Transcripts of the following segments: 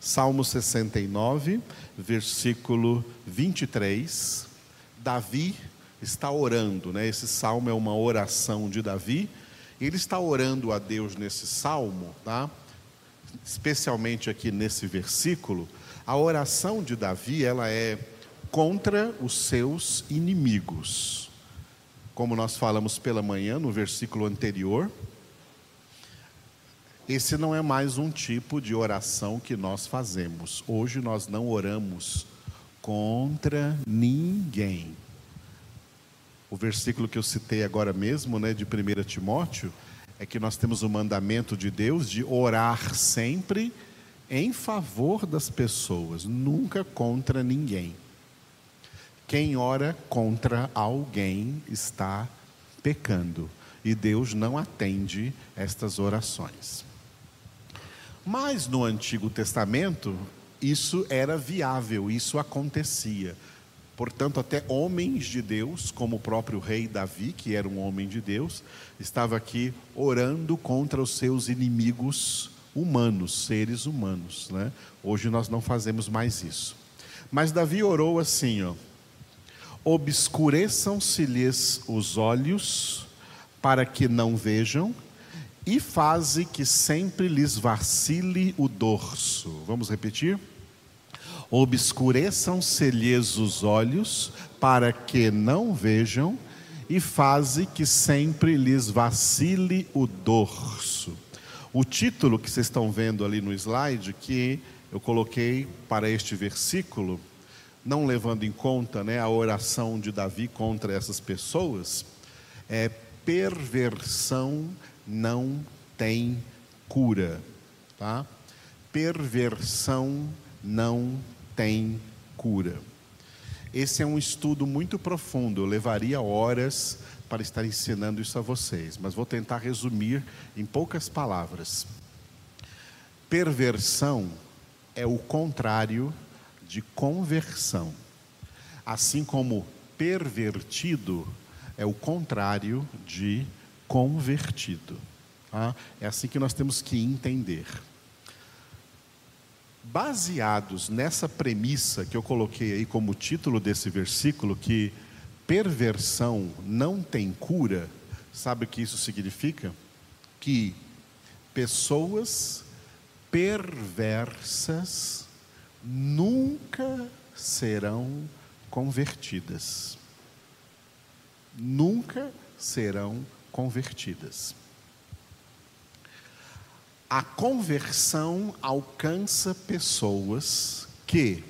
Salmo 69, versículo 23. Davi está orando, né? Esse salmo é uma oração de Davi. Ele está orando a Deus nesse salmo, tá? Especialmente aqui nesse versículo, a oração de Davi, ela é contra os seus inimigos. Como nós falamos pela manhã no versículo anterior, esse não é mais um tipo de oração que nós fazemos. Hoje nós não oramos contra ninguém. O versículo que eu citei agora mesmo, né, de 1 Timóteo, é que nós temos o mandamento de Deus de orar sempre em favor das pessoas, nunca contra ninguém. Quem ora contra alguém está pecando e Deus não atende estas orações. Mas no Antigo Testamento, isso era viável, isso acontecia. Portanto, até homens de Deus, como o próprio rei Davi, que era um homem de Deus, estava aqui orando contra os seus inimigos humanos, seres humanos. Né? Hoje nós não fazemos mais isso. Mas Davi orou assim: obscureçam-se-lhes os olhos, para que não vejam, e faze que sempre lhes vacile o dorso. Vamos repetir? obscureçam-se-lhes os olhos, para que não vejam, e faze que sempre lhes vacile o dorso. O título que vocês estão vendo ali no slide, que eu coloquei para este versículo, não levando em conta né, a oração de Davi contra essas pessoas, é perversão não tem cura. Tá? Perversão não tem cura. Esse é um estudo muito profundo, eu levaria horas para estar ensinando isso a vocês, mas vou tentar resumir em poucas palavras. Perversão é o contrário de conversão, assim como pervertido é o contrário de convertido. Tá? É assim que nós temos que entender baseados nessa premissa que eu coloquei aí como título desse versículo, que perversão não tem cura, sabe o que isso significa? Que pessoas perversas nunca serão convertidas. Nunca serão convertidas. A conversão alcança pessoas que,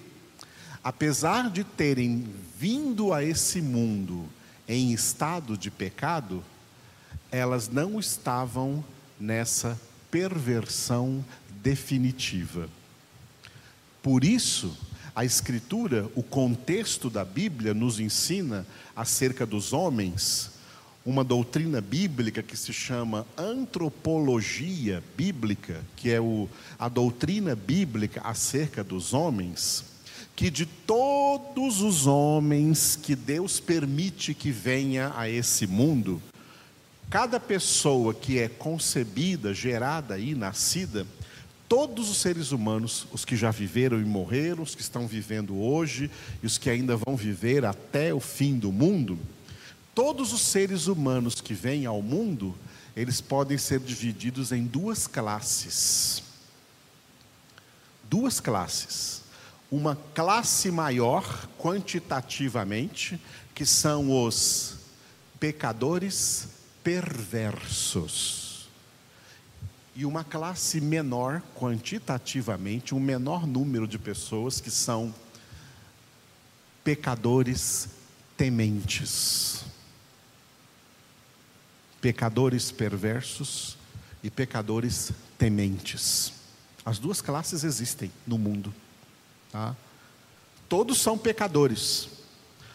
apesar de terem vindo a esse mundo em estado de pecado, elas não estavam nessa perversão definitiva. Por isso, a Escritura, o contexto da Bíblia, nos ensina acerca dos homens uma doutrina bíblica que se chama antropologia bíblica, que é o, a doutrina bíblica acerca dos homens, que de todos os homens que Deus permite que venha a esse mundo, cada pessoa que é concebida, gerada e nascida, todos os seres humanos, os que já viveram e morreram, os que estão vivendo hoje e os que ainda vão viver até o fim do mundo, todos os seres humanos que vêm ao mundo, eles podem ser divididos em duas classes. Duas classes. Uma classe maior, quantitativamente, que são os pecadores perversos. E uma classe menor, quantitativamente, um menor número de pessoas que são pecadores tementes pecadores perversos e pecadores tementes. As duas classes existem no mundo. Tá? Todos são pecadores.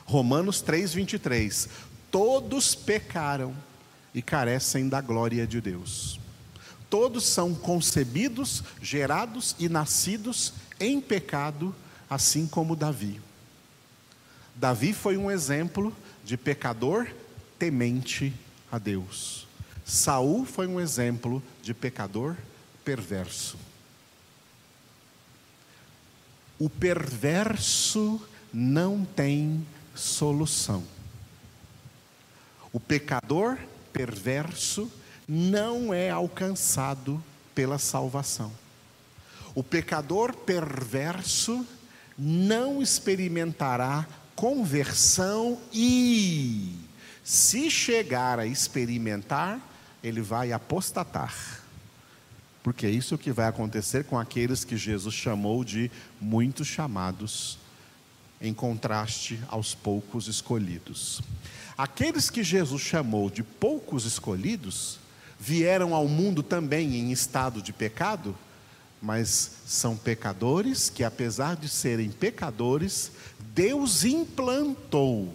Romanos 3,23. Todos pecaram e carecem da glória de Deus. Todos são concebidos, gerados e nascidos em pecado, assim como Davi. Davi foi um exemplo de pecador temente a Deus. Saul foi um exemplo de pecador perverso. o perverso não tem solução. O pecador perverso não é alcançado pela salvação. O pecador perverso não experimentará conversão e, se chegar a experimentar, ele vai apostatar. Porque é isso que vai acontecer com aqueles que Jesus chamou de muitos chamados, em contraste aos poucos escolhidos. Aqueles que Jesus chamou de poucos escolhidos, vieram ao mundo também em estado de pecado, mas são pecadores que, apesar de serem pecadores, Deus implantou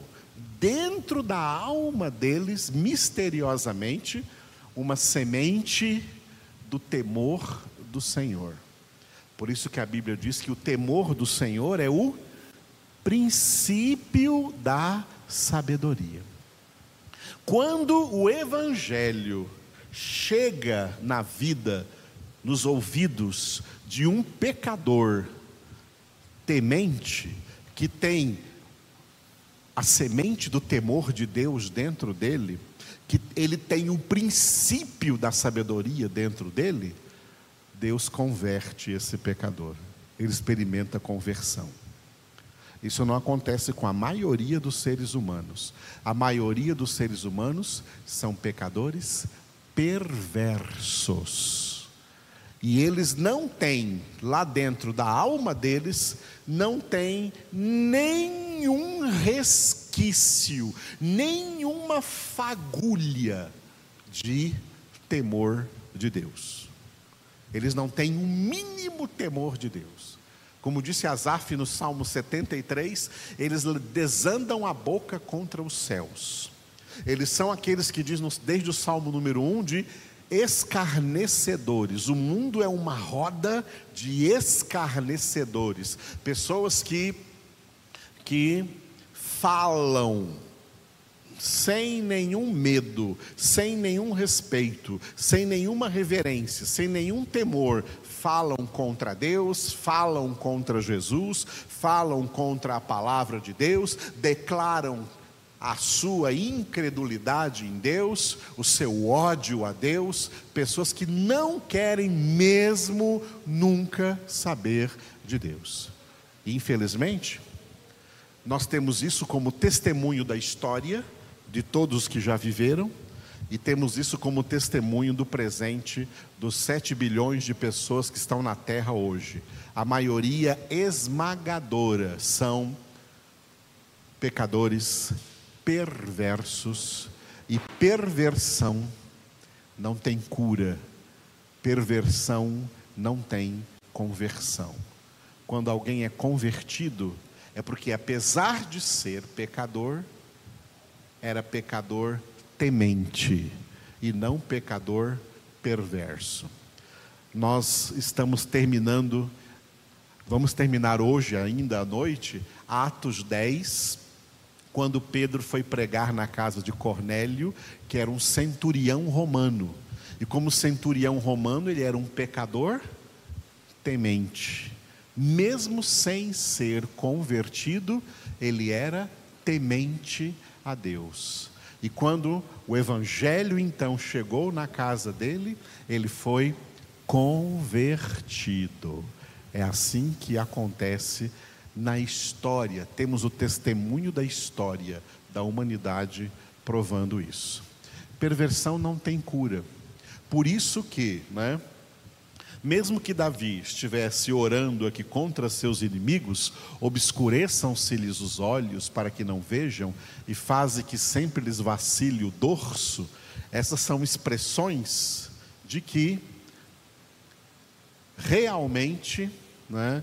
dentro da alma deles, misteriosamente, uma semente do temor do Senhor. Por isso que a Bíblia diz que o temor do Senhor é o princípio da sabedoria. Quando o Evangelho chega na vida, nos ouvidos de um pecador temente, que tem a semente do temor de Deus dentro dele, que ele tem o princípio da sabedoria dentro dele, Deus converte esse pecador, ele experimenta conversão. Isso não acontece com a maioria dos seres humanos. A maioria dos seres humanos são pecadores perversos. E eles não têm, lá dentro da alma deles, não tem nenhum resquício, nenhuma fagulha de temor de Deus. Eles não têm o um mínimo temor de Deus. Como disse Asaf no Salmo 73, eles desandam a boca contra os céus. Eles são aqueles que diz desde o Salmo número 1 de escarnecedores. O mundo é uma roda de escarnecedores, pessoas que que falam sem nenhum medo, sem nenhum respeito, sem nenhuma reverência, sem nenhum temor, falam contra Deus, falam contra Jesus, falam contra a palavra de Deus, declaram a sua incredulidade em Deus, o seu ódio a Deus, pessoas que não querem mesmo nunca saber de Deus. Infelizmente, nós temos isso como testemunho da história de todos que já viveram, e temos isso como testemunho do presente dos 7 bilhões de pessoas que estão na Terra hoje. A maioria esmagadora são pecadores perversos e perversão não tem cura, perversão não tem conversão. Quando alguém é convertido, é porque apesar de ser pecador, era pecador temente e não pecador perverso. Nós estamos terminando, vamos terminar hoje ainda à noite, Atos 10, quando Pedro foi pregar na casa de Cornélio, que era um centurião romano. E como centurião romano, ele era um pecador temente. Mesmo sem ser convertido, ele era temente a Deus. E quando o evangelho então chegou na casa dele, ele foi convertido. É assim que acontece na história, temos o testemunho da história da humanidade provando isso. Perversão não tem cura. Por isso que, né, mesmo que Davi estivesse orando aqui contra seus inimigos, obscureçam-se-lhes os olhos para que não vejam, e faze que sempre lhes vacile o dorso, essas são expressões de que realmente né,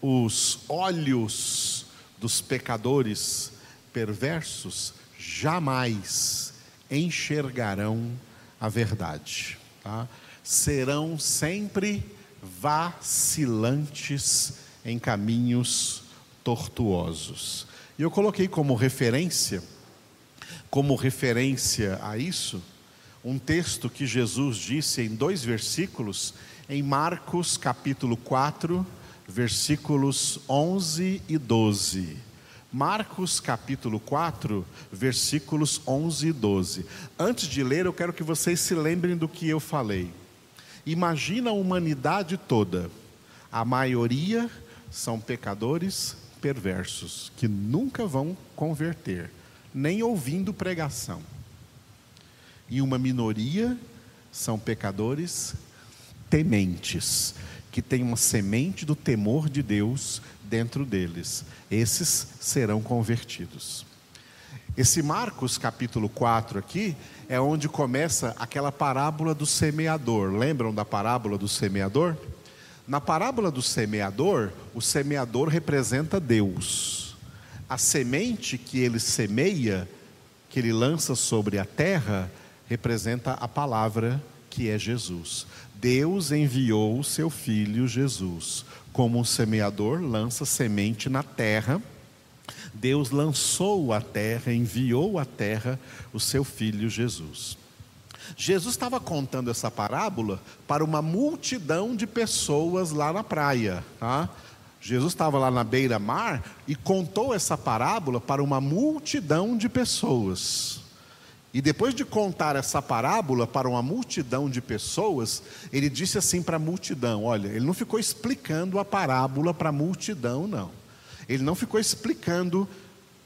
os olhos dos pecadores perversos jamais enxergarão a verdade. Tá? Serão sempre vacilantes em caminhos tortuosos. E eu coloquei como referência, como referência a isso, um texto que Jesus disse em dois versículos, em Marcos capítulo 4, versículos 11 e 12. Marcos capítulo 4, versículos 11 e 12. Antes de ler, eu quero que vocês se lembrem do que eu falei. Imagina a humanidade toda. A maioria são pecadores perversos que nunca vão converter, nem ouvindo pregação. E uma minoria são pecadores tementes, que têm uma semente do temor de Deus dentro deles. Esses serão convertidos. Esse Marcos capítulo 4 aqui é onde começa aquela parábola do semeador. Lembram da parábola do semeador? Na parábola do semeador, o semeador representa Deus. A semente que ele semeia, que ele lança sobre a terra, representa a palavra que é Jesus. Deus enviou o seu filho Jesus. Como um semeador lança semente na terra, Deus lançou a terra, enviou à terra o seu filho Jesus. Jesus estava contando essa parábola para uma multidão de pessoas lá na praia. Tá? Jesus estava lá na beira-mar e contou essa parábola para uma multidão de pessoas. E depois de contar essa parábola para uma multidão de pessoas, ele disse assim para a multidão: olha, ele não ficou explicando a parábola para a multidão, não. Ele não ficou explicando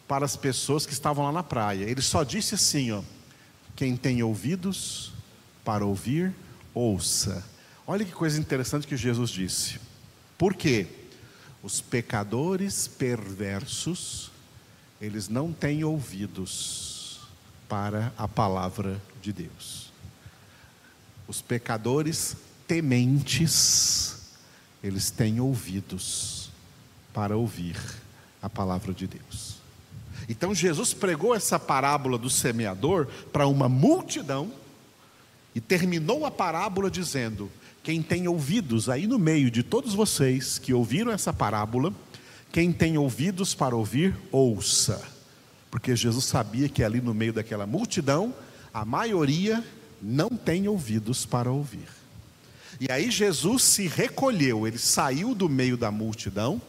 para as pessoas que estavam lá na praia. Ele só disse assim: ó, quem tem ouvidos para ouvir, ouça. Olha que coisa interessante que Jesus disse. Por quê? Os pecadores perversos, eles não têm ouvidos para a palavra de Deus. Os pecadores tementes, eles têm ouvidos para ouvir a palavra de Deus. Então Jesus pregou essa parábola do semeador para uma multidão e terminou a parábola dizendo: quem tem ouvidos aí no meio de todos vocês que ouviram essa parábola, quem tem ouvidos para ouvir, ouça. Porque Jesus sabia que ali no meio daquela multidão, a maioria não tem ouvidos para ouvir. E aí Jesus se recolheu, ele saiu do meio da multidão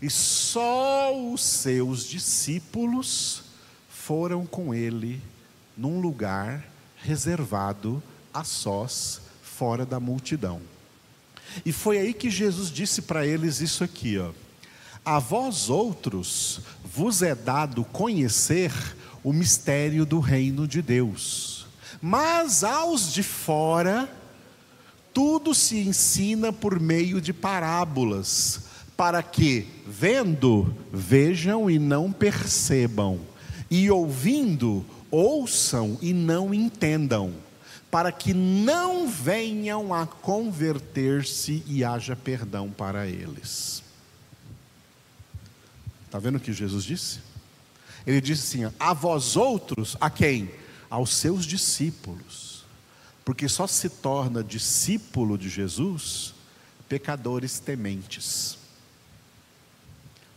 e só os seus discípulos foram com ele num lugar reservado a sós, fora da multidão. E foi aí que Jesus disse para eles isso aqui, ó. A vós outros vos é dado conhecer o mistério do reino de Deus. Mas aos de fora, tudo se ensina por meio de parábolas para que, vendo, vejam e não percebam, e ouvindo, ouçam e não entendam, para que não venham a converter-se e haja perdão para eles. Está vendo o que Jesus disse? Ele disse assim: a vós outros, a quem? Aos seus discípulos. Porque só se torna discípulo de Jesus pecadores tementes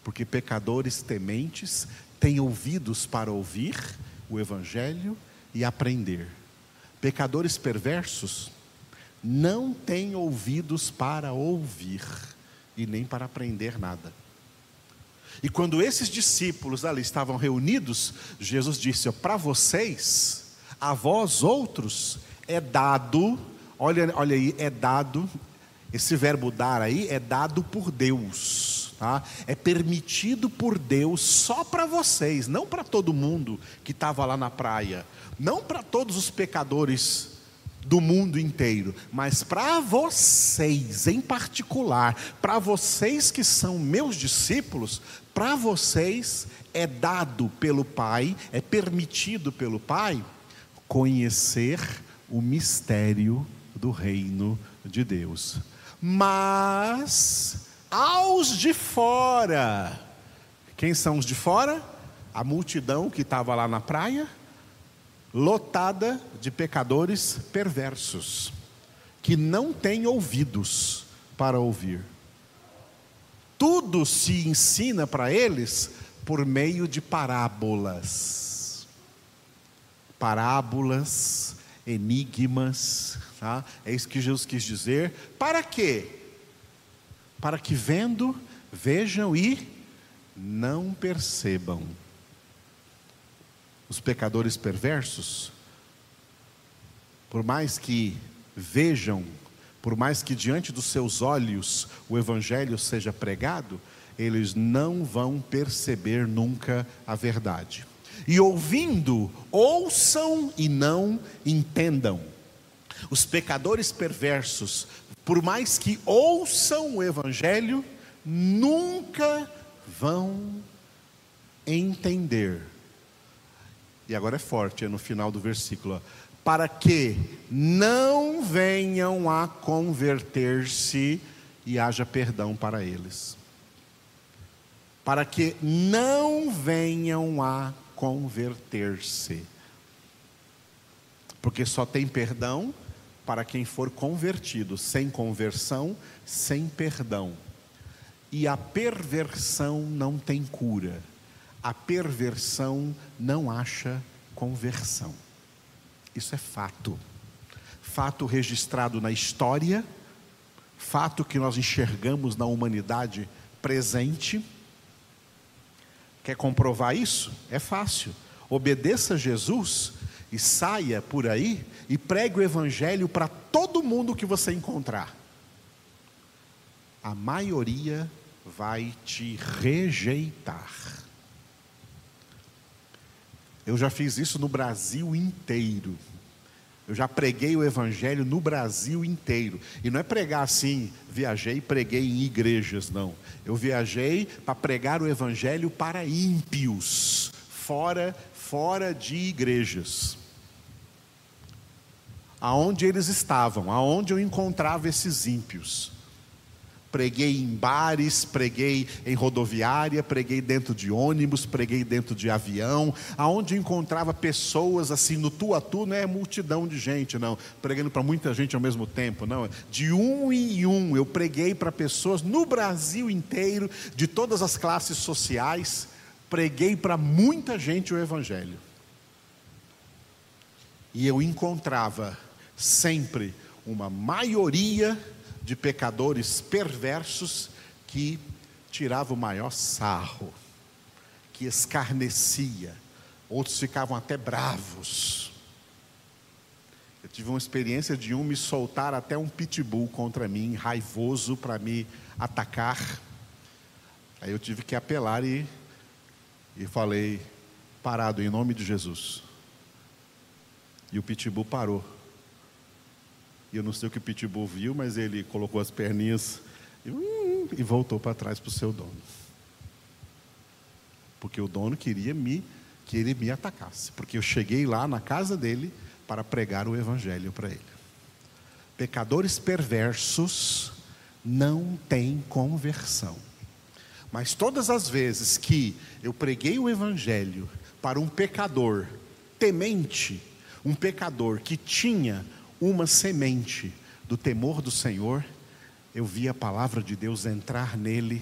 porque pecadores tementes têm ouvidos para ouvir o Evangelho e aprender. Pecadores perversos não têm ouvidos para ouvir e nem para aprender nada. E quando esses discípulos ali estavam reunidos, Jesus disse: Para vocês, a vós outros, é dado, olha, olha aí, é dado, esse verbo dar aí é dado por Deus tá? é permitido por Deus só para vocês, não para todo mundo que estava lá na praia, não para todos os pecadores do mundo inteiro, mas para vocês em particular, para vocês que são meus discípulos, para vocês é dado pelo Pai, é permitido pelo Pai conhecer o mistério do reino de Deus. Mas aos de fora. Quem são os de fora? A multidão que estava lá na praia, lotada de pecadores perversos, que não têm ouvidos para ouvir. Tudo se ensina para eles por meio de parábolas. Parábolas, enigmas, tá? é isso que Jesus quis dizer. Para quê? para que vendo, vejam e não percebam. Os pecadores perversos, por mais que vejam, por mais que diante dos seus olhos o evangelho seja pregado, eles não vão perceber nunca a verdade. E ouvindo, ouçam e não entendam. Os pecadores perversos, por mais que ouçam o evangelho, nunca vão entender. E agora é forte, é no final do versículo. Para que não venham a converter-se e haja perdão para eles. Para que não venham a converter-se. Porque só tem perdão para quem for convertido, sem conversão, sem perdão. E a perversão não tem cura. A perversão não acha conversão. Isso é fato. Fato registrado na história, fato que nós enxergamos na humanidade presente. Quer comprovar isso? É fácil. Obedeça a Jesus e saia por aí e pregue o evangelho para todo mundo que você encontrar. A maioria vai te rejeitar. Eu já fiz isso no Brasil inteiro. Eu já preguei o Evangelho no Brasil inteiro. E não é pregar assim, viajei e preguei em igrejas, não. Eu viajei para pregar o Evangelho para ímpios, fora, fora de igrejas aonde eles estavam, aonde eu encontrava esses ímpios. Preguei em bares, preguei em rodoviária, preguei dentro de ônibus, preguei dentro de avião, aonde encontrava pessoas assim no tu a tu, não é multidão de gente, não, pregando para muita gente ao mesmo tempo, não, de um em um, eu preguei para pessoas no Brasil inteiro, de todas as classes sociais, preguei para muita gente o Evangelho. E eu encontrava sempre uma maioria de pecadores perversos que tirava o maior sarro, que escarnecia, outros ficavam até bravos. Eu tive uma experiência de um me soltar até um pitbull contra mim, raivoso para me atacar. Aí eu tive que apelar e, e falei, parado em nome de Jesus. E o pitbull parou. E eu não sei o que o Pitbull viu, mas ele colocou as perninhas e, hum, e voltou para trás para o seu dono. Porque o dono queria me que ele me atacasse, porque eu cheguei lá na casa dele para pregar o evangelho para ele. Pecadores perversos não têm conversão. Mas todas as vezes que eu preguei o evangelho para um pecador temente, um pecador que tinha uma semente do temor do Senhor, eu vi a palavra de Deus entrar nele,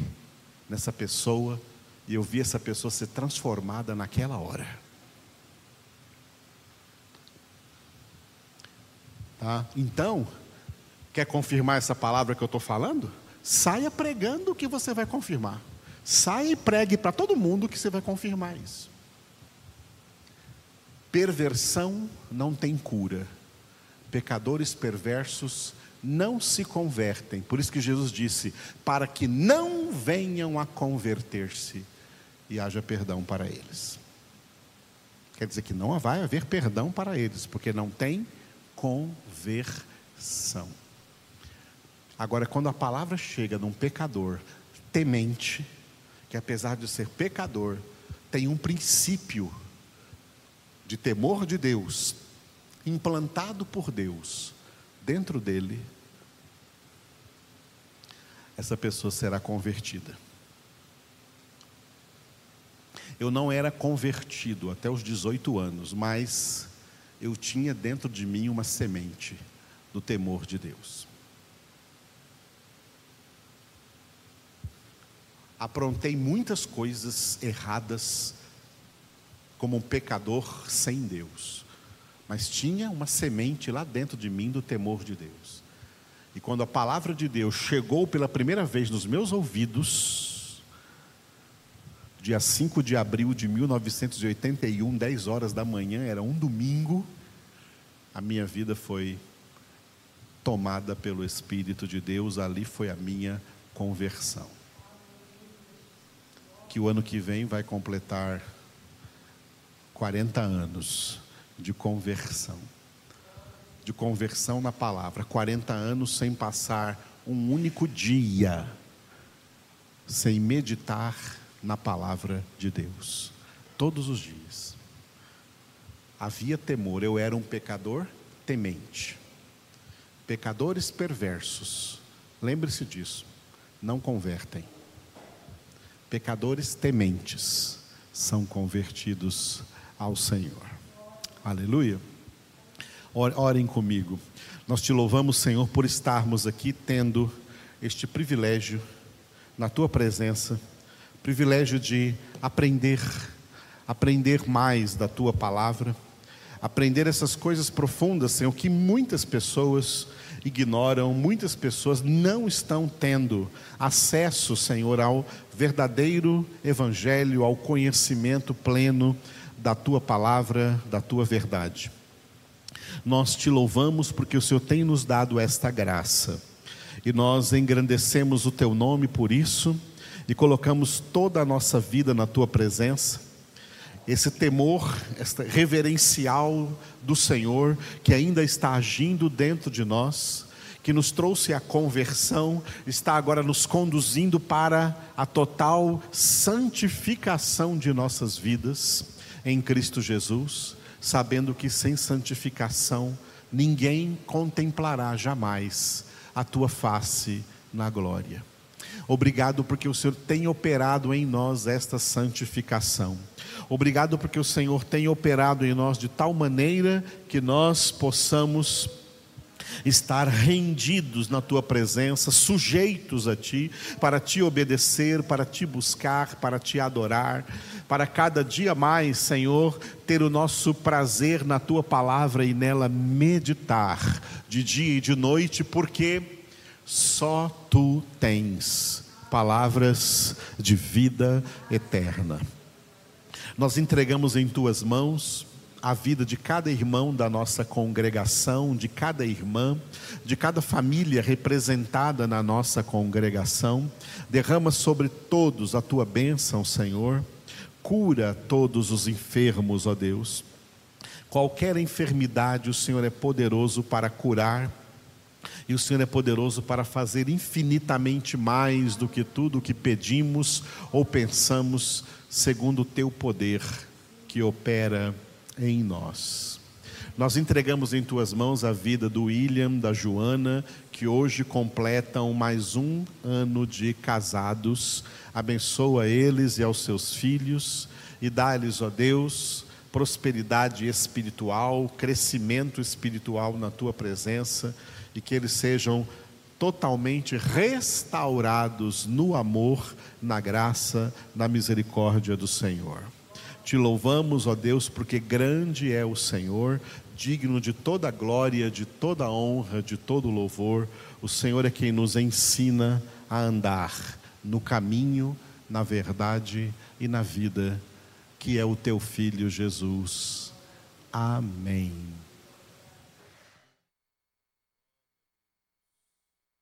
nessa pessoa, e eu vi essa pessoa ser transformada naquela hora. Tá? Então, quer confirmar essa palavra que eu estou falando? Saia pregando o que você vai confirmar. Saia e pregue para todo mundo que você vai confirmar isso. Perversão não tem cura pecadores perversos não se convertem. Por isso que Jesus disse: para que não venham a converter-se e haja perdão para eles. Quer dizer que não vai haver perdão para eles, porque não tem conversão. Agora, quando a palavra chega num pecador temente, que apesar de ser pecador, tem um princípio de temor de Deus, implantado por Deus dentro dele, essa pessoa será convertida. Eu não era convertido até os 18 anos, mas eu tinha dentro de mim uma semente do temor de Deus. Aprontei muitas coisas erradas como um pecador sem Deus mas tinha uma semente lá dentro de mim do temor de Deus. E quando a palavra de Deus chegou pela primeira vez nos meus ouvidos, dia 5 de abril de 1981, 10 horas da manhã, era um domingo, a minha vida foi tomada pelo Espírito de Deus, ali foi a minha conversão. Que o ano que vem vai completar 40 anos de conversão de conversão na palavra, 40 anos sem passar um único dia sem meditar na palavra de Deus, todos os dias. Havia temor, eu era um pecador temente. Pecadores perversos, lembre-se disso, não convertem. Pecadores tementes são convertidos ao Senhor. Aleluia. Orem comigo. Nós te louvamos, Senhor, por estarmos aqui tendo este privilégio na tua presença, privilégio de aprender, aprender mais da tua palavra, aprender essas coisas profundas, Senhor, que muitas pessoas ignoram, muitas pessoas não estão tendo acesso, Senhor, ao verdadeiro evangelho, ao conhecimento pleno da tua palavra, da tua verdade. Nós te louvamos porque o Senhor tem nos dado esta graça. E nós engrandecemos o teu nome por isso e colocamos toda a nossa vida na tua presença. Esse temor, esta reverencial do Senhor que ainda está agindo dentro de nós, que nos trouxe a conversão, está agora nos conduzindo para a total santificação de nossas vidas em Cristo Jesus sabendo que sem santificação ninguém contemplará jamais a tua face na glória. Obrigado porque o Senhor tem operado em nós esta santificação. Obrigado porque o Senhor tem operado em nós de tal maneira que nós possamos estar rendidos na tua presença, sujeitos a ti, para te obedecer, para te buscar, para te adorar, para cada dia mais, Senhor, ter o nosso prazer na tua palavra e nela meditar de dia e de noite, porque só tu tens palavras de vida eterna. Nós entregamos em tuas mãos a vida de cada irmão da nossa congregação, de cada irmã, de cada família representada na nossa congregação. Derrama sobre todos a tua bênção, Senhor. Cura todos os enfermos, ó Deus. Qualquer enfermidade, o Senhor é poderoso para curar. E o Senhor é poderoso para fazer infinitamente mais do que tudo o que pedimos ou pensamos, segundo o teu poder que opera em nós. Nós entregamos em tuas mãos a vida do William, da Joana, que hoje completam mais um ano de casados. Abençoa eles e aos seus filhos e dá-lhes, ó Deus, prosperidade espiritual, crescimento espiritual na tua presença e que eles sejam totalmente restaurados no amor, na graça, na misericórdia do Senhor. Te louvamos, ó Deus, porque grande é o Senhor, digno de toda glória, de toda honra, de todo louvor. O Senhor é quem nos ensina a andar no caminho, na verdade e na vida, que é o teu filho Jesus. Amém.